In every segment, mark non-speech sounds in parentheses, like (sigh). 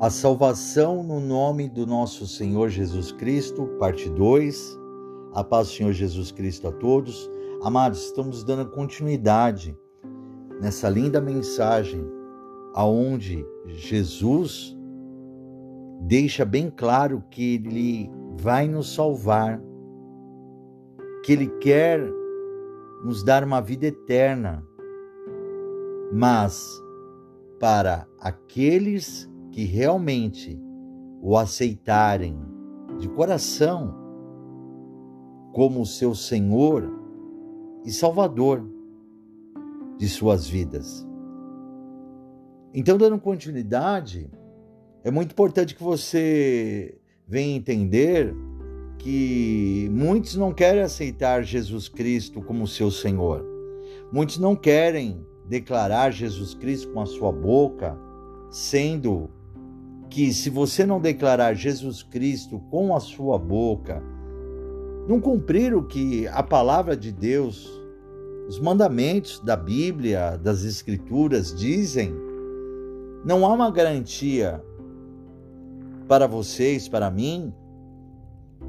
A salvação no nome do nosso Senhor Jesus Cristo, parte 2. A paz do Senhor Jesus Cristo a todos. Amados, estamos dando continuidade nessa linda mensagem aonde Jesus deixa bem claro que ele vai nos salvar, que ele quer nos dar uma vida eterna, mas para aqueles que realmente o aceitarem de coração como seu Senhor e Salvador de suas vidas. Então, dando continuidade, é muito importante que você venha entender que muitos não querem aceitar Jesus Cristo como seu Senhor. Muitos não querem declarar Jesus Cristo com a sua boca, sendo que se você não declarar Jesus Cristo com a sua boca, não cumprir o que a palavra de Deus, os mandamentos da Bíblia, das Escrituras dizem, não há uma garantia para vocês, para mim,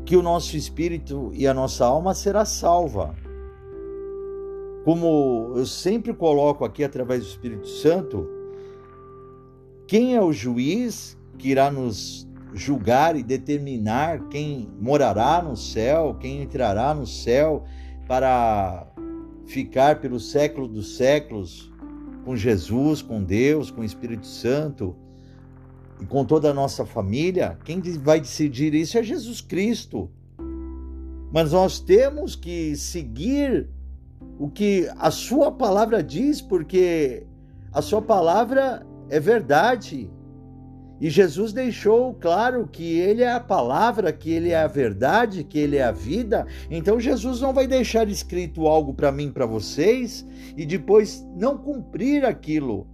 que o nosso espírito e a nossa alma será salva. Como eu sempre coloco aqui através do Espírito Santo, quem é o juiz que irá nos julgar e determinar quem morará no céu, quem entrará no céu para ficar pelo século dos séculos com Jesus, com Deus, com o Espírito Santo e com toda a nossa família, quem vai decidir isso é Jesus Cristo. Mas nós temos que seguir o que a Sua palavra diz, porque a Sua palavra é verdade. E Jesus deixou claro que Ele é a palavra, que Ele é a verdade, que Ele é a vida. Então Jesus não vai deixar escrito algo para mim, para vocês, e depois não cumprir aquilo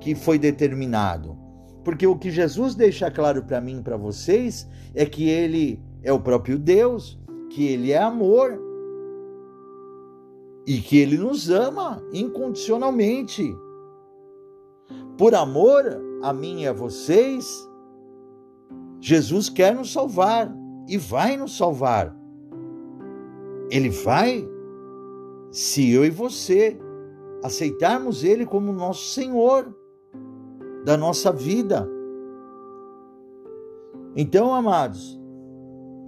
que foi determinado. Porque o que Jesus deixa claro para mim, para vocês, é que Ele é o próprio Deus, que Ele é amor e que Ele nos ama incondicionalmente. Por amor a mim e a vocês, Jesus quer nos salvar e vai nos salvar. Ele vai se eu e você aceitarmos Ele como nosso Senhor da nossa vida. Então, amados,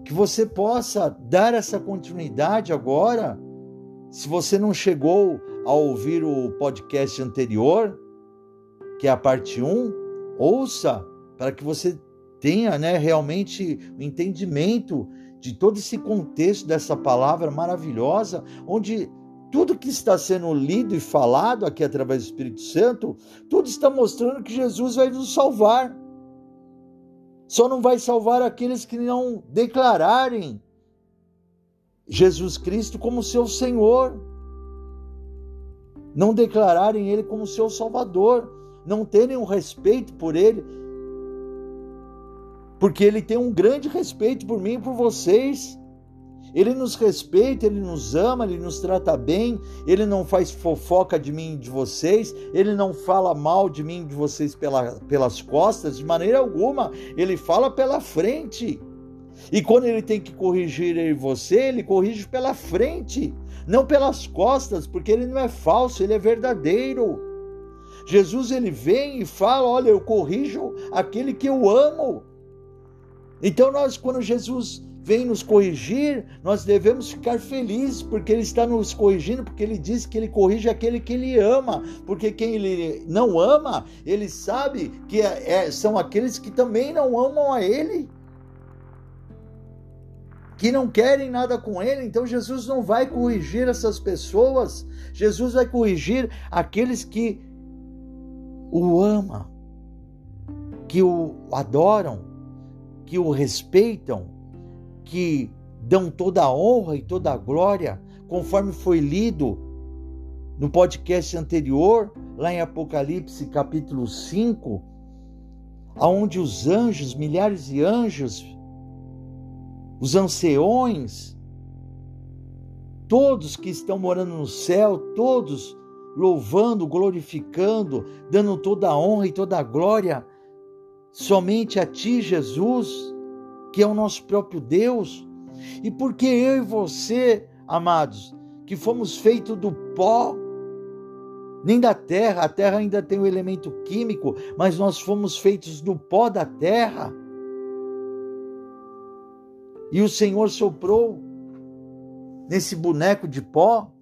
que você possa dar essa continuidade agora. Se você não chegou a ouvir o podcast anterior, que é a parte 1, ouça para que você tenha né, realmente o entendimento de todo esse contexto dessa palavra maravilhosa, onde tudo que está sendo lido e falado aqui através do Espírito Santo, tudo está mostrando que Jesus vai nos salvar. Só não vai salvar aqueles que não declararem Jesus Cristo como seu Senhor, não declararem Ele como seu Salvador não terem um respeito por Ele, porque Ele tem um grande respeito por mim e por vocês. Ele nos respeita, ele nos ama, ele nos trata bem, ele não faz fofoca de mim e de vocês, ele não fala mal de mim e de vocês pela, pelas costas, de maneira alguma, ele fala pela frente. E quando ele tem que corrigir eu e você, ele corrige pela frente, não pelas costas, porque ele não é falso, ele é verdadeiro. Jesus ele vem e fala: Olha, eu corrijo aquele que eu amo. Então, nós, quando Jesus vem nos corrigir, nós devemos ficar felizes, porque Ele está nos corrigindo, porque Ele diz que Ele corrige aquele que Ele ama, porque quem Ele não ama, Ele sabe que é, é são aqueles que também não amam a Ele, que não querem nada com Ele, então Jesus não vai corrigir essas pessoas, Jesus vai corrigir aqueles que o ama, que o adoram, que o respeitam, que dão toda a honra e toda a glória, conforme foi lido no podcast anterior, lá em Apocalipse capítulo 5, aonde os anjos, milhares de anjos, os anciões, todos que estão morando no céu, todos louvando, glorificando, dando toda a honra e toda a glória somente a Ti, Jesus, que é o nosso próprio Deus? E porque eu e você, amados, que fomos feitos do pó, nem da terra, a terra ainda tem o um elemento químico, mas nós fomos feitos do pó da terra. E o Senhor soprou nesse boneco de pó,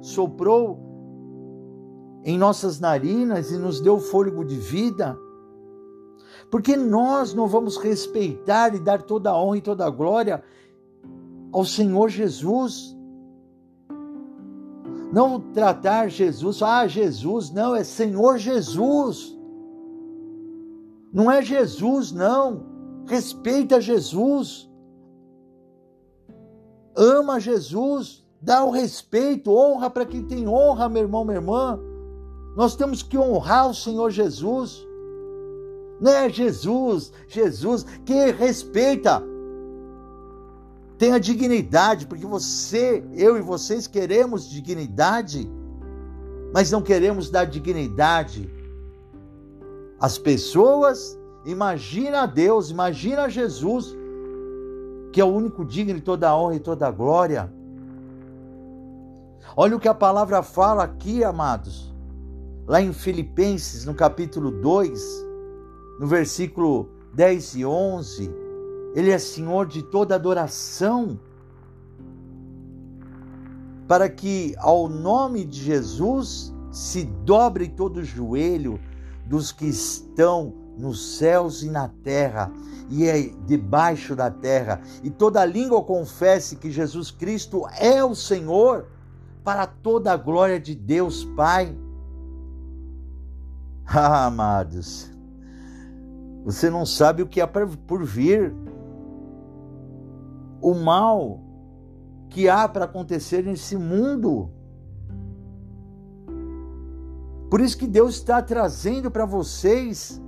soprou em nossas narinas e nos deu fôlego de vida. Porque nós não vamos respeitar e dar toda a honra e toda a glória ao Senhor Jesus. Não tratar Jesus, ah, Jesus, não, é Senhor Jesus. Não é Jesus, não. Respeita Jesus. Ama Jesus. Dá o respeito, honra para quem tem honra, meu irmão, minha irmã. Nós temos que honrar o Senhor Jesus. Não é Jesus, Jesus que respeita tenha dignidade, porque você, eu e vocês queremos dignidade, mas não queremos dar dignidade às pessoas. Imagina Deus, imagina Jesus, que é o único digno de toda honra e toda glória. Olha o que a palavra fala aqui, amados, lá em Filipenses, no capítulo 2, no versículo 10 e 11 ele é Senhor de toda adoração. Para que ao nome de Jesus se dobre todo o joelho dos que estão nos céus e na terra e é debaixo da terra, e toda língua confesse que Jesus Cristo é o Senhor, para toda a glória de Deus Pai. (laughs) Ah, amados, você não sabe o que há por vir o mal que há para acontecer nesse mundo. Por isso que Deus está trazendo para vocês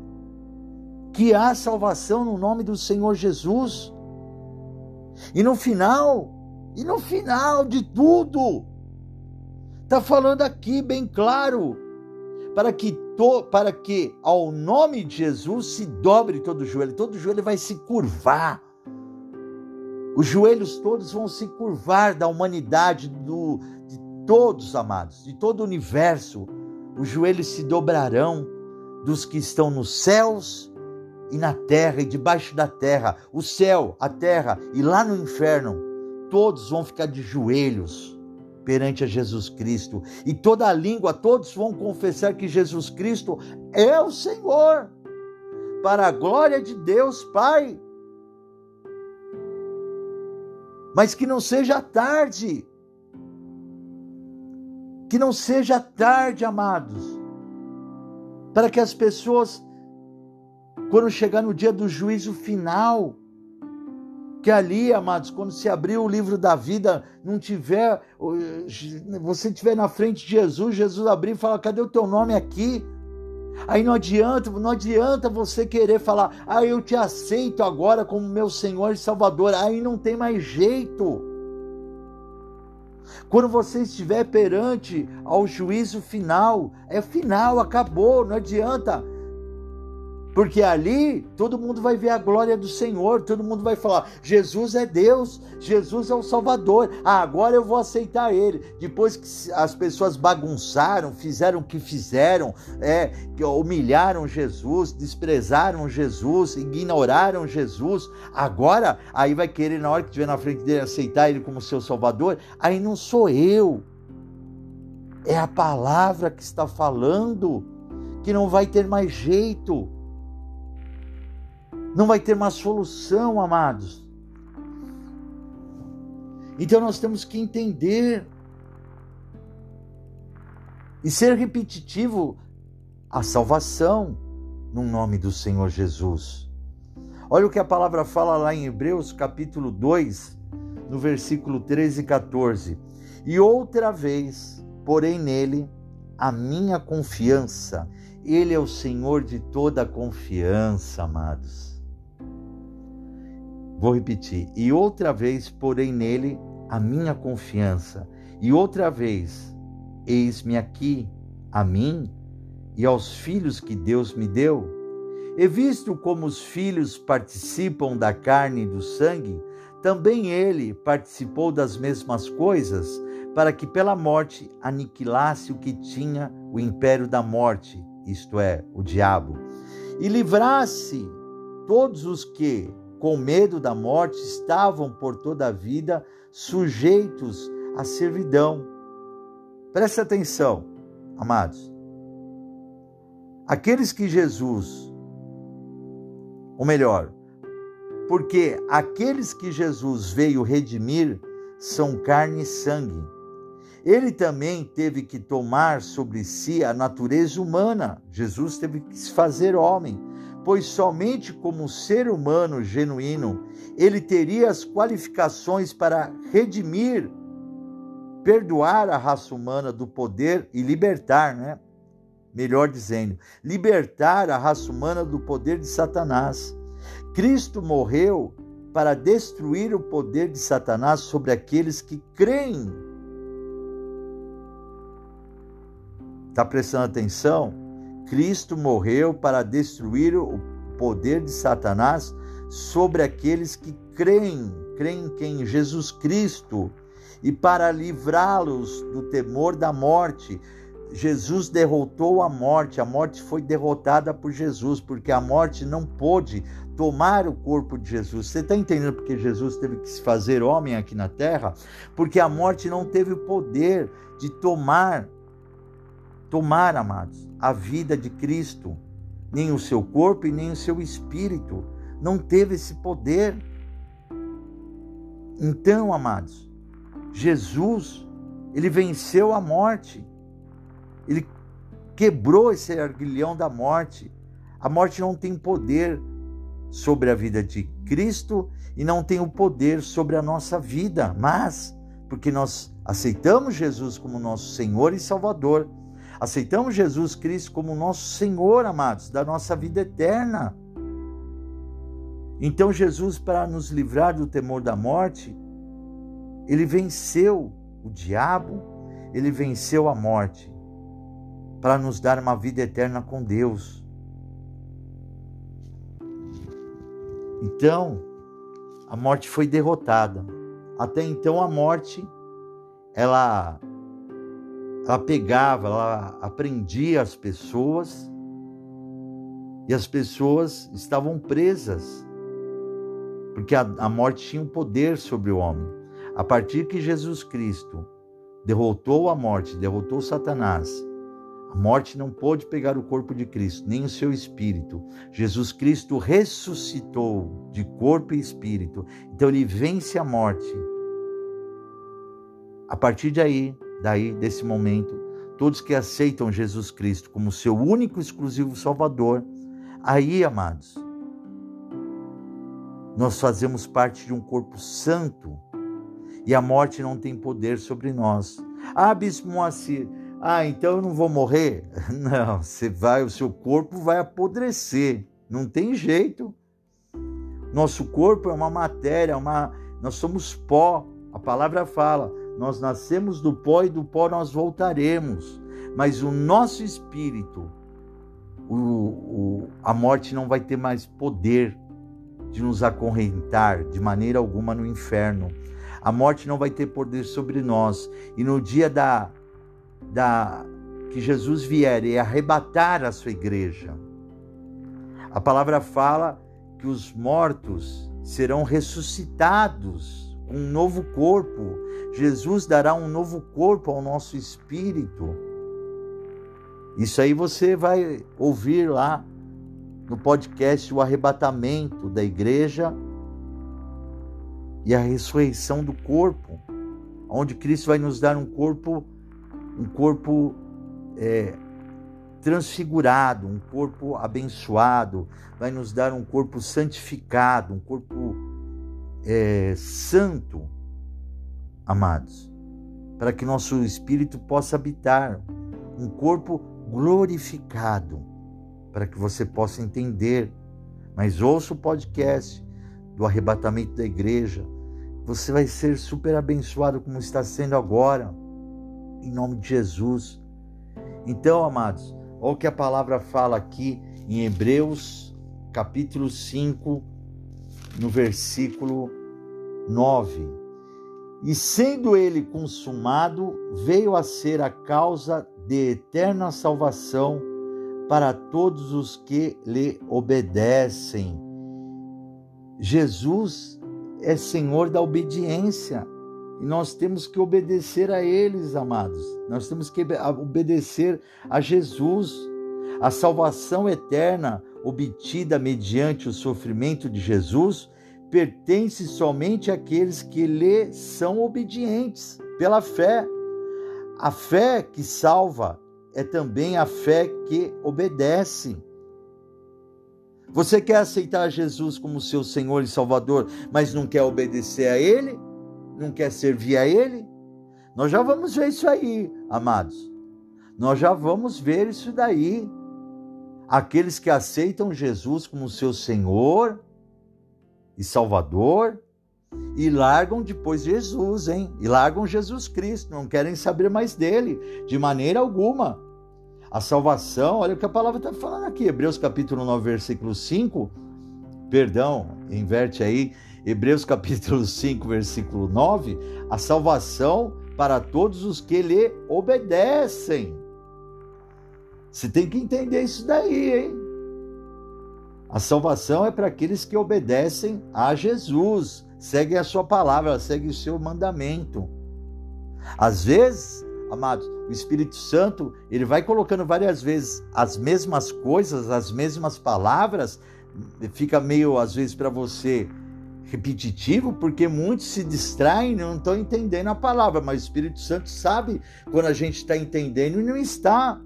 que há salvação no nome do Senhor Jesus. E no final, e no final de tudo, está falando aqui bem claro, para que, to, para que ao nome de Jesus se dobre todo o joelho, todo o joelho vai se curvar os joelhos todos vão se curvar da humanidade, do, de todos, amados, de todo o universo. Os joelhos se dobrarão dos que estão nos céus e na terra e debaixo da terra, o céu, a terra e lá no inferno. Todos vão ficar de joelhos perante a Jesus Cristo. E toda a língua, todos vão confessar que Jesus Cristo é o Senhor, para a glória de Deus Pai. Mas que não seja tarde. Que não seja tarde, amados, para que as pessoas, quando chegar no dia do juízo final, que ali, amados, quando se abrir o livro da vida, não tiver, você estiver na frente de Jesus, Jesus abrir e falar: cadê o teu nome aqui? Aí não adianta, não adianta você querer falar, ah, eu te aceito agora como meu Senhor e Salvador. Aí não tem mais jeito. Quando você estiver perante ao juízo final, é final, acabou, não adianta. Porque ali todo mundo vai ver a glória do Senhor, todo mundo vai falar: Jesus é Deus, Jesus é o Salvador. Ah, agora eu vou aceitar Ele. Depois que as pessoas bagunçaram, fizeram o que fizeram, é, humilharam Jesus, desprezaram Jesus, ignoraram Jesus, agora aí vai querer, na hora que estiver na frente dele, aceitar Ele como seu Salvador. Aí não sou eu, é a palavra que está falando, que não vai ter mais jeito não vai ter uma solução, amados. Então nós temos que entender e ser repetitivo a salvação no nome do Senhor Jesus. Olha o que a palavra fala lá em Hebreus capítulo 2, no versículo 13 e 14. E outra vez, porém nele, a minha confiança. Ele é o Senhor de toda a confiança, amados. Vou repetir. E outra vez porei nele a minha confiança. E outra vez, eis-me aqui, a mim e aos filhos que Deus me deu. E visto como os filhos participam da carne e do sangue, também ele participou das mesmas coisas, para que pela morte aniquilasse o que tinha o império da morte, isto é, o diabo, e livrasse todos os que, com medo da morte, estavam por toda a vida sujeitos à servidão. Preste atenção, amados. Aqueles que Jesus, ou melhor, porque aqueles que Jesus veio redimir são carne e sangue. Ele também teve que tomar sobre si a natureza humana. Jesus teve que se fazer homem, pois somente como ser humano genuíno ele teria as qualificações para redimir, perdoar a raça humana do poder e libertar, né? Melhor dizendo, libertar a raça humana do poder de Satanás. Cristo morreu para destruir o poder de Satanás sobre aqueles que creem. Está prestando atenção? Cristo morreu para destruir o poder de Satanás sobre aqueles que creem, creem em Jesus Cristo e para livrá-los do temor da morte. Jesus derrotou a morte, a morte foi derrotada por Jesus, porque a morte não pôde tomar o corpo de Jesus. Você está entendendo porque Jesus teve que se fazer homem aqui na terra? Porque a morte não teve o poder de tomar, tomar, amados, a vida de Cristo, nem o seu corpo e nem o seu espírito. Não teve esse poder. Então, amados, Jesus, ele venceu a morte. Ele quebrou esse arguilhão da morte. A morte não tem poder sobre a vida de Cristo e não tem o poder sobre a nossa vida, mas porque nós aceitamos Jesus como nosso Senhor e Salvador, aceitamos Jesus Cristo como nosso Senhor, amados, da nossa vida eterna. Então, Jesus, para nos livrar do temor da morte, ele venceu o diabo, ele venceu a morte para nos dar uma vida eterna com Deus. Então, a morte foi derrotada. Até então a morte ela ela pegava, ela aprendia as pessoas e as pessoas estavam presas porque a, a morte tinha um poder sobre o homem. A partir que Jesus Cristo derrotou a morte, derrotou Satanás, a morte não pôde pegar o corpo de Cristo, nem o seu espírito. Jesus Cristo ressuscitou de corpo e espírito. Então ele vence a morte. A partir daí, daí desse momento, todos que aceitam Jesus Cristo como seu único e exclusivo Salvador, aí, amados, nós fazemos parte de um corpo santo e a morte não tem poder sobre nós. Ah, Bispo Moacir, ah, então eu não vou morrer? (laughs) Não, você vai, o seu corpo vai apodrecer. Não tem jeito. Nosso corpo é uma matéria, uma, nós somos pó. A palavra fala: nós nascemos do pó e do pó nós voltaremos. Mas o nosso espírito, o, o, a morte não vai ter mais poder de nos acorrentar de maneira alguma no inferno. A morte não vai ter poder sobre nós. E no dia da da que Jesus vier e arrebatar a sua igreja. A palavra fala que os mortos serão ressuscitados com um novo corpo. Jesus dará um novo corpo ao nosso espírito. Isso aí você vai ouvir lá no podcast O Arrebatamento da Igreja e a ressurreição do corpo, onde Cristo vai nos dar um corpo um corpo é, transfigurado, um corpo abençoado, vai nos dar um corpo santificado, um corpo é, santo, amados, para que nosso espírito possa habitar, um corpo glorificado, para que você possa entender. Mas ouça o podcast do arrebatamento da igreja, você vai ser super abençoado como está sendo agora em nome de Jesus. Então, amados, olha o que a palavra fala aqui em Hebreus, capítulo 5, no versículo 9. E sendo ele consumado, veio a ser a causa de eterna salvação para todos os que lhe obedecem. Jesus é Senhor da obediência. E nós temos que obedecer a eles, amados. Nós temos que obedecer a Jesus. A salvação eterna obtida mediante o sofrimento de Jesus pertence somente àqueles que lhe são obedientes pela fé. A fé que salva é também a fé que obedece. Você quer aceitar Jesus como seu Senhor e Salvador, mas não quer obedecer a Ele? Não quer servir a Ele? Nós já vamos ver isso aí, amados. Nós já vamos ver isso daí. Aqueles que aceitam Jesus como seu Senhor e Salvador e largam depois Jesus, hein? E largam Jesus Cristo, não querem saber mais dele, de maneira alguma. A salvação, olha o que a palavra está falando aqui, Hebreus capítulo 9, versículo 5, perdão, inverte aí, Hebreus capítulo (laughs) 5, versículo 9, a salvação para todos os que lhe obedecem. Você tem que entender isso daí, hein? A salvação é para aqueles que obedecem a Jesus, seguem a sua palavra, seguem o seu mandamento. Às vezes, amados, o Espírito Santo, ele vai colocando várias vezes as mesmas coisas, as mesmas palavras, fica meio às vezes para você repetitivo, porque muitos se distraem não estão entendendo a palavra, mas o Espírito Santo sabe quando a gente está entendendo e não está.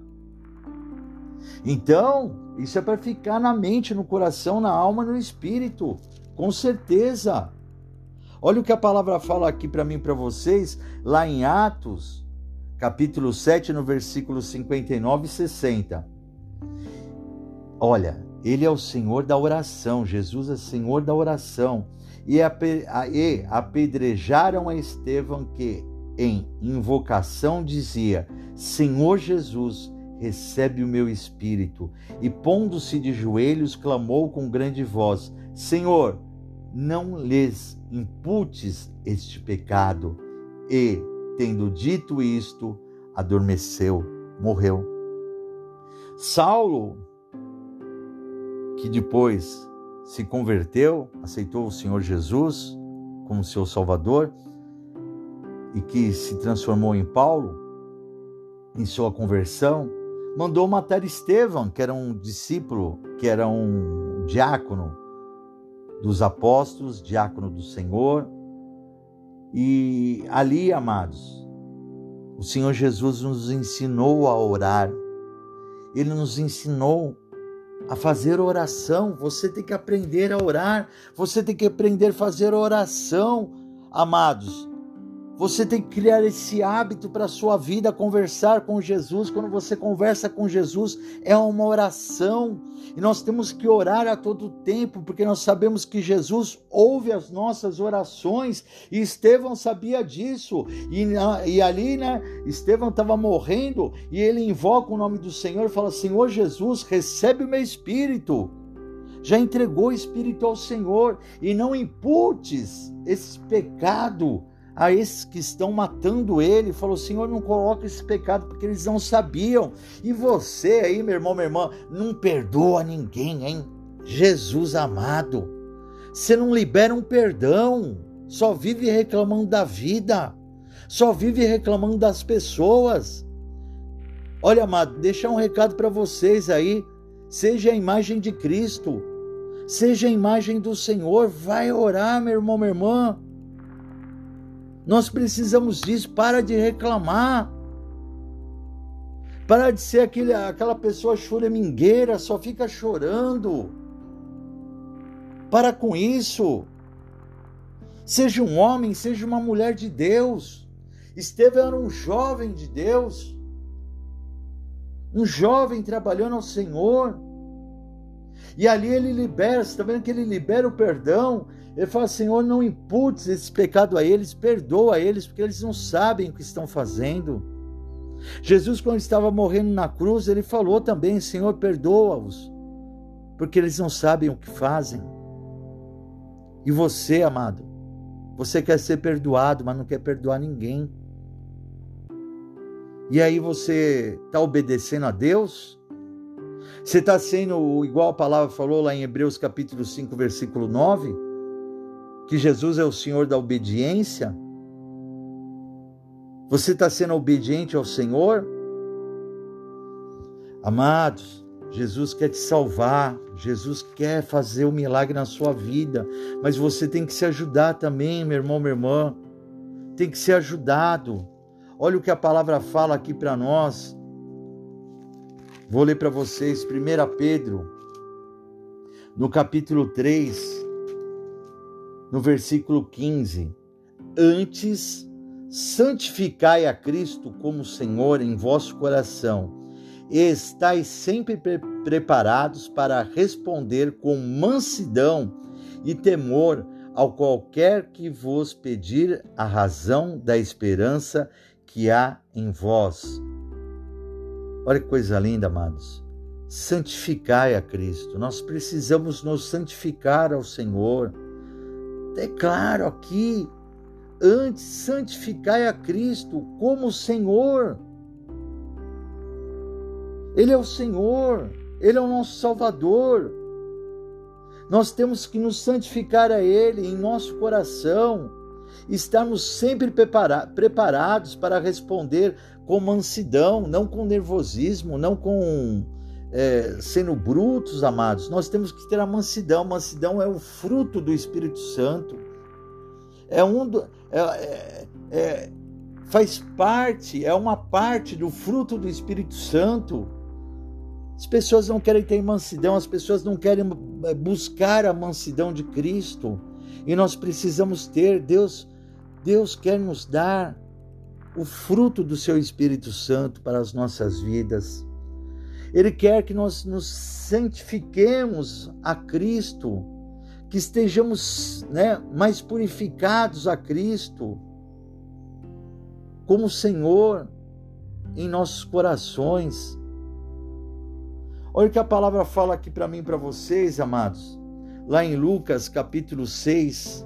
Então, isso é para ficar na mente, no coração, na alma, no espírito, com certeza. Olha o que a palavra fala aqui para mim, para vocês, lá em Atos, capítulo 7, no versículo 59 e 60. Olha, ele é o Senhor da oração, Jesus é Senhor da oração. E, apedrejaram a Estevão que, em invocação, dizia: Senhor Jesus, recebe o meu espírito. E pondo-se de joelhos, clamou com grande voz: Senhor, não lhes imputes este pecado. E, tendo dito isto, adormeceu, morreu. Saulo, que depois se converteu, aceitou o Senhor Jesus como seu Salvador e que se transformou em Paulo, em sua conversão, mandou matar Estevão, que era um discípulo, que era um diácono dos apóstolos, diácono do Senhor. E ali, amados, o Senhor Jesus nos ensinou a orar. Ele nos ensinou a fazer oração. Você tem que aprender a orar. Você tem que aprender a fazer oração, amados. Você tem que criar esse hábito para a sua vida, conversar com Jesus. Quando você conversa com Jesus, é uma oração. E nós temos que orar a todo tempo, porque nós sabemos que Jesus ouve as nossas orações. E Estevão sabia disso. E, e ali, né, Estevão estava morrendo e ele invoca o nome do Senhor e fala: Senhor Jesus, recebe o meu espírito já entregou o Espírito ao Senhor e não imputes esse pecado a esses que estão matando ele, falou: Senhor, não coloca esse pecado porque eles não sabiam. E você aí, meu irmão, minha irmã, não perdoa ninguém, hein? Jesus amado, você não libera um perdão, só vive reclamando da vida, só vive reclamando das pessoas. Olha, amado, deixar um recado para vocês aí. Seja a imagem de Cristo, seja a imagem do Senhor. Vai orar, meu irmão, minha irmã. Nós precisamos disso. Para de reclamar. Para de ser aquele, aquela pessoa choramingueira, só fica chorando. Para com isso. Seja um homem, seja uma mulher de Deus. Estevão era um jovem de Deus. Um jovem trabalhando ao Senhor. E ali ele libera, você está vendo que ele libera o perdão. Ele fala: Senhor, não imputes esse pecado a eles, perdoa eles, porque eles não sabem o que estão fazendo. Jesus, quando estava morrendo na cruz, ele falou também: Senhor, perdoa-os, porque eles não sabem o que fazem. E você, amado, você quer ser perdoado, mas não quer perdoar ninguém. E aí você está obedecendo a Deus? Você está sendo igual a palavra falou lá em Hebreus capítulo 5, versículo 9? Que Jesus é o Senhor da obediência? Você está sendo obediente ao Senhor? Amados, Jesus quer te salvar, Jesus quer fazer o um milagre na sua vida, mas você tem que se ajudar também, meu irmão, minha irmã. Tem que ser ajudado. Olha o que a palavra fala aqui para nós. Vou ler para vocês 1 Pedro, no capítulo 3, no versículo 15. Antes, santificai a Cristo como Senhor em vosso coração, e estais sempre pre preparados para responder com mansidão e temor ao qualquer que vos pedir a razão da esperança que há em vós. Olha que coisa linda, amados. Santificai a Cristo. Nós precisamos nos santificar ao Senhor. Declaro aqui, antes, santificai a Cristo como Senhor. Ele é o Senhor, Ele é o nosso Salvador. Nós temos que nos santificar a Ele em nosso coração estarmos sempre prepara preparados para responder com mansidão, não com nervosismo, não com é, sendo brutos, amados. Nós temos que ter a mansidão. Mansidão é o fruto do Espírito Santo. É um do, é, é, é, faz parte, é uma parte do fruto do Espírito Santo. As pessoas não querem ter mansidão, as pessoas não querem é, buscar a mansidão de Cristo. E nós precisamos ter. Deus Deus quer nos dar o fruto do seu Espírito Santo para as nossas vidas. Ele quer que nós nos santifiquemos a Cristo, que estejamos né, mais purificados a Cristo, como Senhor em nossos corações. Olha o que a palavra fala aqui para mim e para vocês, amados. Lá em Lucas capítulo 6,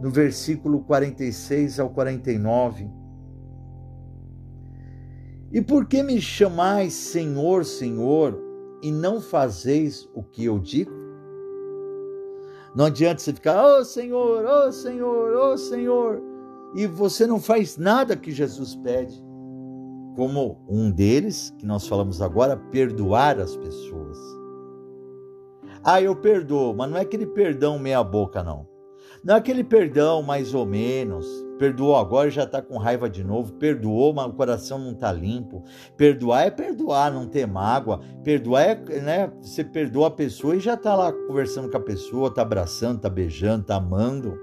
no versículo 46 ao 49. E por que me chamais Senhor, Senhor, e não fazeis o que eu digo? Não adianta você ficar, ô oh, Senhor, ô oh, Senhor, ô oh, Senhor, e você não faz nada que Jesus pede. Como um deles, que nós falamos agora, perdoar as pessoas. Ah, eu perdoo, mas não é aquele perdão meia-boca, não. Não é aquele perdão mais ou menos. Perdoou agora e já está com raiva de novo. Perdoou, mas o coração não está limpo. Perdoar é perdoar, não ter mágoa. Perdoar é, né? Você perdoa a pessoa e já está lá conversando com a pessoa, está abraçando, está beijando, está amando.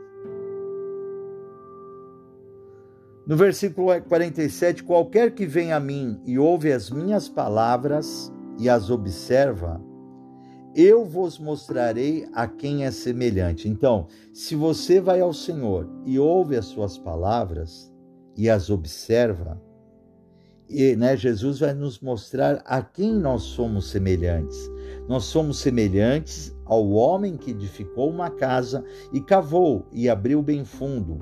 No versículo 47, qualquer que vem a mim e ouve as minhas palavras e as observa, eu vos mostrarei a quem é semelhante. Então, se você vai ao Senhor e ouve as suas palavras e as observa, e, né, Jesus vai nos mostrar a quem nós somos semelhantes. Nós somos semelhantes ao homem que edificou uma casa e cavou e abriu bem fundo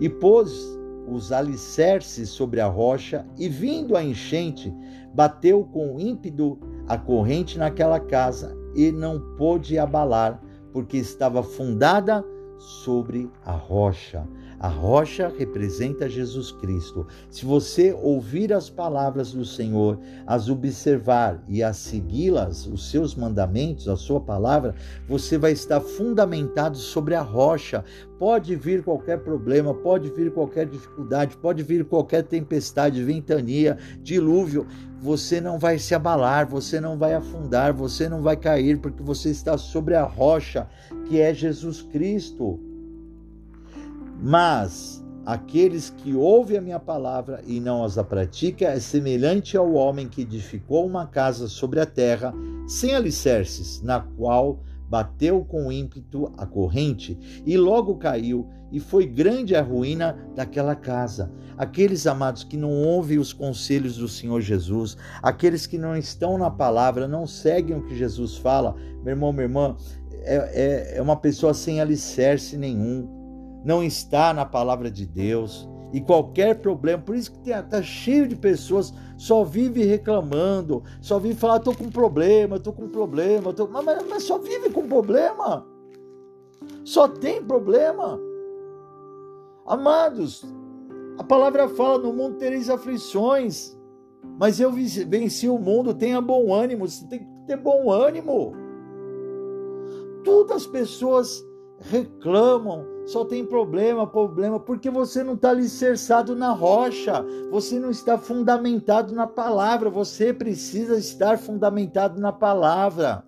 e pôs os alicerces sobre a rocha e vindo a enchente bateu com ímpeto a corrente naquela casa e não pôde abalar, porque estava fundada sobre a rocha. A rocha representa Jesus Cristo. Se você ouvir as palavras do Senhor, as observar e as segui-las, os seus mandamentos, a sua palavra, você vai estar fundamentado sobre a rocha. Pode vir qualquer problema, pode vir qualquer dificuldade, pode vir qualquer tempestade, ventania, dilúvio. Você não vai se abalar, você não vai afundar, você não vai cair, porque você está sobre a rocha que é Jesus Cristo. Mas aqueles que ouvem a minha palavra e não as pratica é semelhante ao homem que edificou uma casa sobre a terra sem alicerces, na qual bateu com ímpeto a corrente e logo caiu, e foi grande a ruína daquela casa. Aqueles amados que não ouvem os conselhos do Senhor Jesus, aqueles que não estão na palavra, não seguem o que Jesus fala, meu irmão, minha irmã, é, é, é uma pessoa sem alicerce nenhum, não está na palavra de Deus. E qualquer problema, por isso que está cheio de pessoas só vive reclamando, só vive falar, estou com problema, estou com problema, tô... Mas, mas só vive com problema. Só tem problema. Amados, a palavra fala: no mundo tereis aflições, mas eu venci o mundo, tenha bom ânimo, você tem que ter bom ânimo. Todas as pessoas reclamam, só tem problema, problema, porque você não está alicerçado na rocha, você não está fundamentado na palavra, você precisa estar fundamentado na palavra.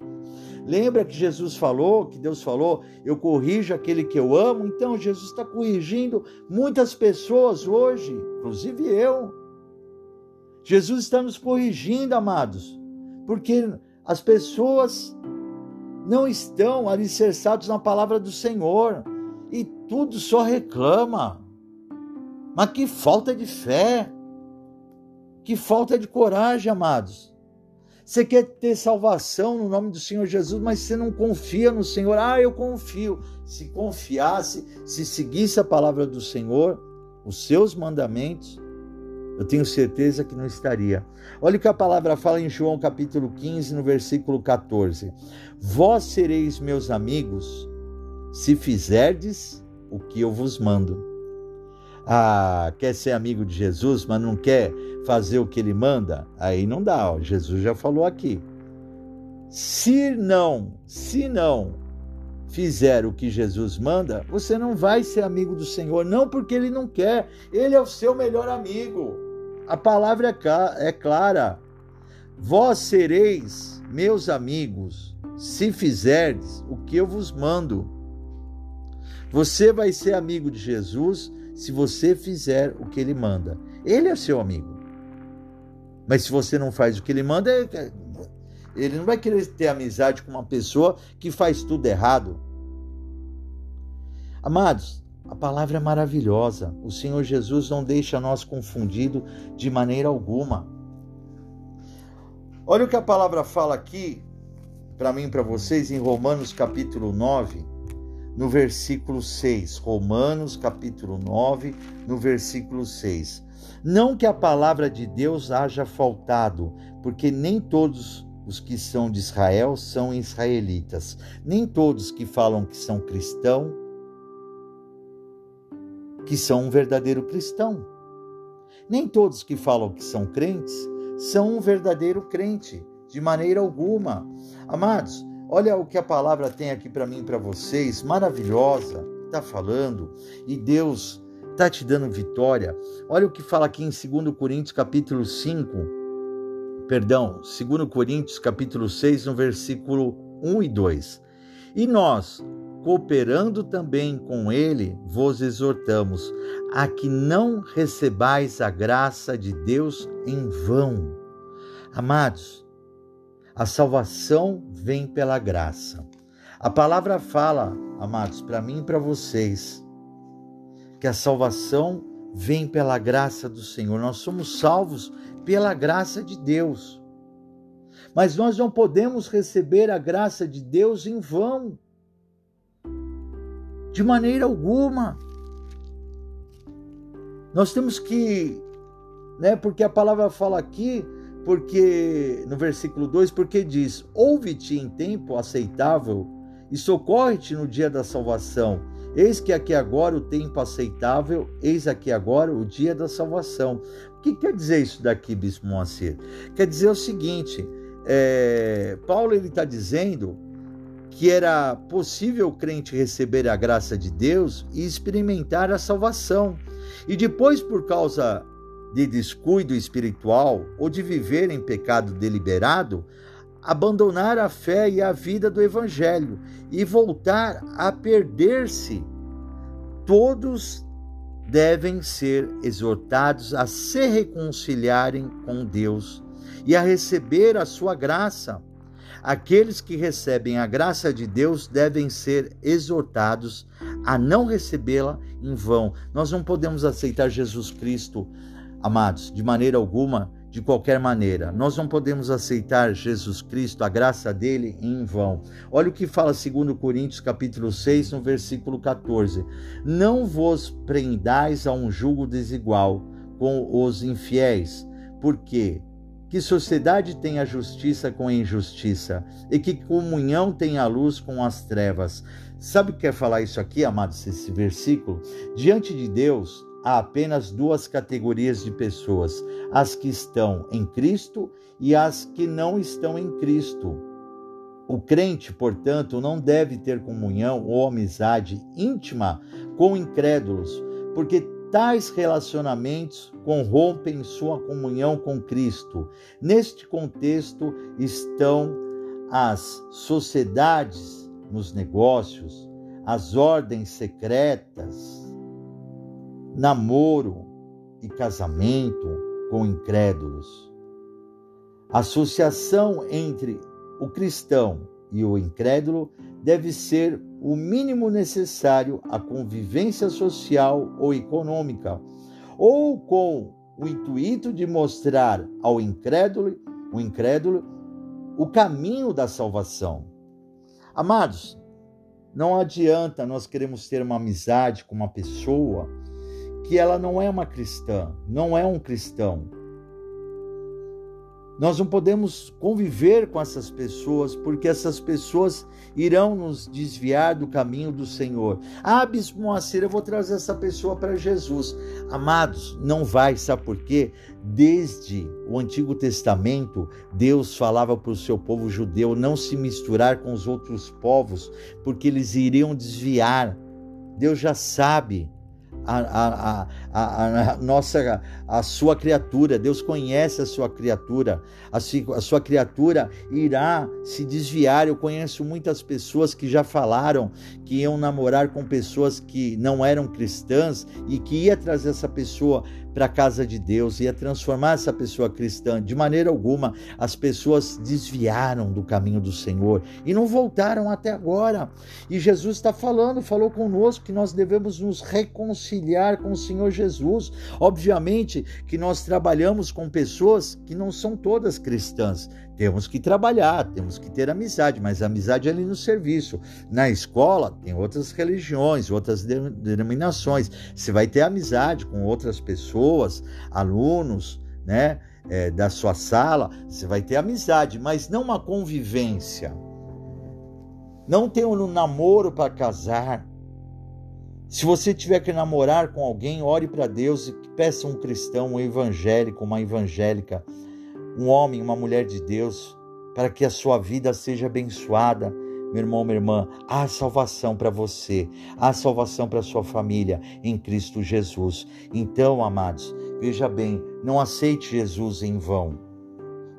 Lembra que Jesus falou, que Deus falou, eu corrijo aquele que eu amo? Então Jesus está corrigindo muitas pessoas hoje, inclusive eu. Jesus está nos corrigindo, amados, porque as pessoas não estão alicerçados na palavra do Senhor e tudo só reclama. Mas que falta de fé, que falta de coragem, amados. Você quer ter salvação no nome do Senhor Jesus, mas você não confia no Senhor. Ah, eu confio. Se confiasse, se seguisse a palavra do Senhor, os seus mandamentos, eu tenho certeza que não estaria. Olha o que a palavra fala em João capítulo 15, no versículo 14: Vós sereis meus amigos se fizerdes o que eu vos mando. Ah, quer ser amigo de Jesus, mas não quer fazer o que ele manda? Aí não dá, ó. Jesus já falou aqui. Se não, se não fizer o que Jesus manda, você não vai ser amigo do Senhor, não porque ele não quer, ele é o seu melhor amigo. A palavra é, é clara. Vós sereis meus amigos se fizerdes o que eu vos mando. Você vai ser amigo de Jesus se você fizer o que ele manda. Ele é seu amigo. Mas se você não faz o que ele manda, é, é, ele não vai querer ter amizade com uma pessoa que faz tudo errado. Amados, a palavra é maravilhosa. O Senhor Jesus não deixa nós confundido de maneira alguma. Olha o que a palavra fala aqui para mim e para vocês em Romanos capítulo 9, no versículo 6. Romanos, capítulo 9, no versículo 6. Não que a palavra de Deus haja faltado, porque nem todos os que são de Israel são israelitas, nem todos que falam que são cristão que são um verdadeiro cristão. Nem todos que falam que são crentes são um verdadeiro crente, de maneira alguma. Amados, Olha o que a palavra tem aqui para mim e para vocês, maravilhosa, está falando, e Deus está te dando vitória. Olha o que fala aqui em 2 Coríntios capítulo 5, perdão, 2 Coríntios capítulo 6, no versículo 1 e 2. E nós, cooperando também com ele, vos exortamos a que não recebais a graça de Deus em vão. Amados, a salvação vem pela graça. A palavra fala, amados, para mim e para vocês, que a salvação vem pela graça do Senhor. Nós somos salvos pela graça de Deus. Mas nós não podemos receber a graça de Deus em vão. De maneira alguma. Nós temos que, né, porque a palavra fala aqui porque no versículo 2, porque diz: Ouve-te em tempo aceitável e socorre-te no dia da salvação. Eis que aqui agora o tempo aceitável, eis aqui agora o dia da salvação. O que quer dizer isso daqui, Bispo Moacir? Quer dizer o seguinte: é, Paulo ele está dizendo que era possível o crente receber a graça de Deus e experimentar a salvação. E depois, por causa de descuido espiritual ou de viver em pecado deliberado, abandonar a fé e a vida do Evangelho e voltar a perder-se. Todos devem ser exortados a se reconciliarem com Deus e a receber a sua graça. Aqueles que recebem a graça de Deus devem ser exortados a não recebê-la em vão. Nós não podemos aceitar Jesus Cristo, amados, de maneira alguma, de qualquer maneira. Nós não podemos aceitar Jesus Cristo, a graça dele, em vão. Olha o que fala 2 Coríntios capítulo 6, no versículo 14. Não vos prendais a um jugo desigual com os infiéis, porque que sociedade tem a justiça com a injustiça? E que comunhão tem a luz com as trevas? Sabe o que quer falar isso aqui, amados, esse versículo? Diante de Deus, há apenas duas categorias de pessoas: as que estão em Cristo e as que não estão em Cristo. O crente, portanto, não deve ter comunhão ou amizade íntima com incrédulos, porque tais relacionamentos corrompem sua comunhão com Cristo. Neste contexto estão as sociedades nos negócios, as ordens secretas, namoro e casamento com incrédulos. Associação entre o cristão e o incrédulo deve ser o mínimo necessário à convivência social ou econômica, ou com o intuito de mostrar ao incrédulo, o incrédulo, o caminho da salvação. Amados, não adianta nós queremos ter uma amizade com uma pessoa que ela não é uma cristã, não é um cristão. Nós não podemos conviver com essas pessoas, porque essas pessoas irão nos desviar do caminho do Senhor. Ah, Bispo Moacir, eu vou trazer essa pessoa para Jesus. Amados, não vai, sabe por quê? Desde o Antigo Testamento, Deus falava para o seu povo judeu não se misturar com os outros povos, porque eles iriam desviar. Deus já sabe a, a, a, a, nossa, a sua criatura, Deus conhece a sua criatura, a, a sua criatura irá se desviar. Eu conheço muitas pessoas que já falaram que iam namorar com pessoas que não eram cristãs e que ia trazer essa pessoa para a casa de Deus, ia transformar essa pessoa cristã. De maneira alguma, as pessoas desviaram do caminho do Senhor e não voltaram até agora. E Jesus está falando, falou conosco que nós devemos nos reconciliar com o Senhor Jesus. Obviamente que nós trabalhamos com pessoas que não são todas cristãs. Temos que trabalhar, temos que ter amizade, mas amizade é ali no serviço. Na escola tem outras religiões, outras denominações. Você vai ter amizade com outras pessoas, alunos, né? É, da sua sala, você vai ter amizade, mas não uma convivência. Não tem um namoro para casar. Se você tiver que namorar com alguém, ore para Deus e peça um cristão, um evangélico, uma evangélica um homem, uma mulher de Deus, para que a sua vida seja abençoada. Meu irmão, minha irmã, há salvação para você, há salvação para sua família em Cristo Jesus. Então, amados, veja bem, não aceite Jesus em vão.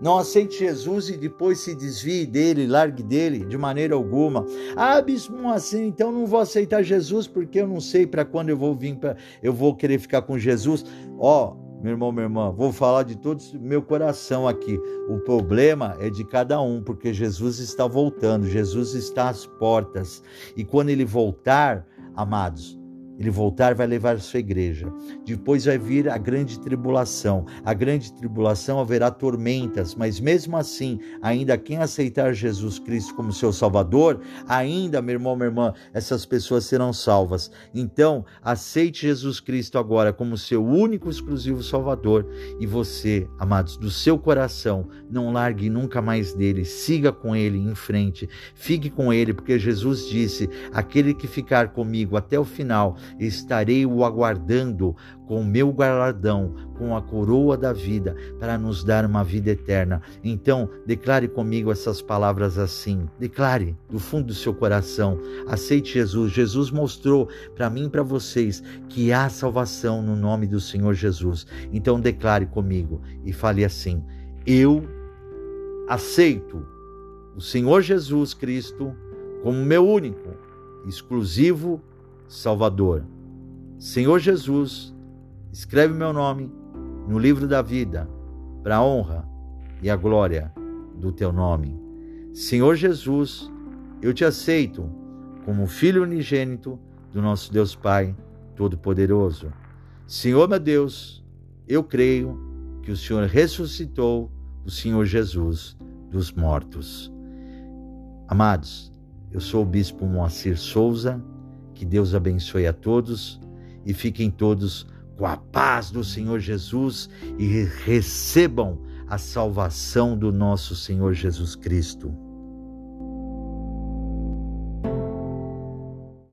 Não aceite Jesus e depois se desvie dele, largue dele de maneira alguma. Ah, bispo, assim, então não vou aceitar Jesus porque eu não sei para quando eu vou vir, pra, eu vou querer ficar com Jesus. Ó, meu irmão, minha irmã, vou falar de todo meu coração aqui. O problema é de cada um, porque Jesus está voltando, Jesus está às portas. E quando ele voltar, amados, ele voltar, vai levar a sua igreja. Depois vai vir a grande tribulação. A grande tribulação haverá tormentas, mas mesmo assim, ainda quem aceitar Jesus Cristo como seu Salvador, ainda, meu irmão, minha irmã, essas pessoas serão salvas. Então, aceite Jesus Cristo agora como seu único exclusivo Salvador. E você, amados, do seu coração, não largue nunca mais dele. Siga com ele em frente. Fique com ele, porque Jesus disse: aquele que ficar comigo até o final estarei o aguardando com o meu galardão, com a coroa da vida, para nos dar uma vida eterna. Então, declare comigo essas palavras assim. Declare do fundo do seu coração. Aceite Jesus. Jesus mostrou para mim e para vocês que há salvação no nome do Senhor Jesus. Então, declare comigo e fale assim: Eu aceito o Senhor Jesus Cristo como meu único, exclusivo Salvador. Senhor Jesus, escreve meu nome no livro da vida, para a honra e a glória do teu nome. Senhor Jesus, eu te aceito como filho unigênito do nosso Deus Pai Todo-Poderoso. Senhor meu Deus, eu creio que o Senhor ressuscitou o Senhor Jesus dos mortos. Amados, eu sou o bispo Moacir Souza, que Deus abençoe a todos e fiquem todos com a paz do Senhor Jesus e recebam a salvação do nosso Senhor Jesus Cristo.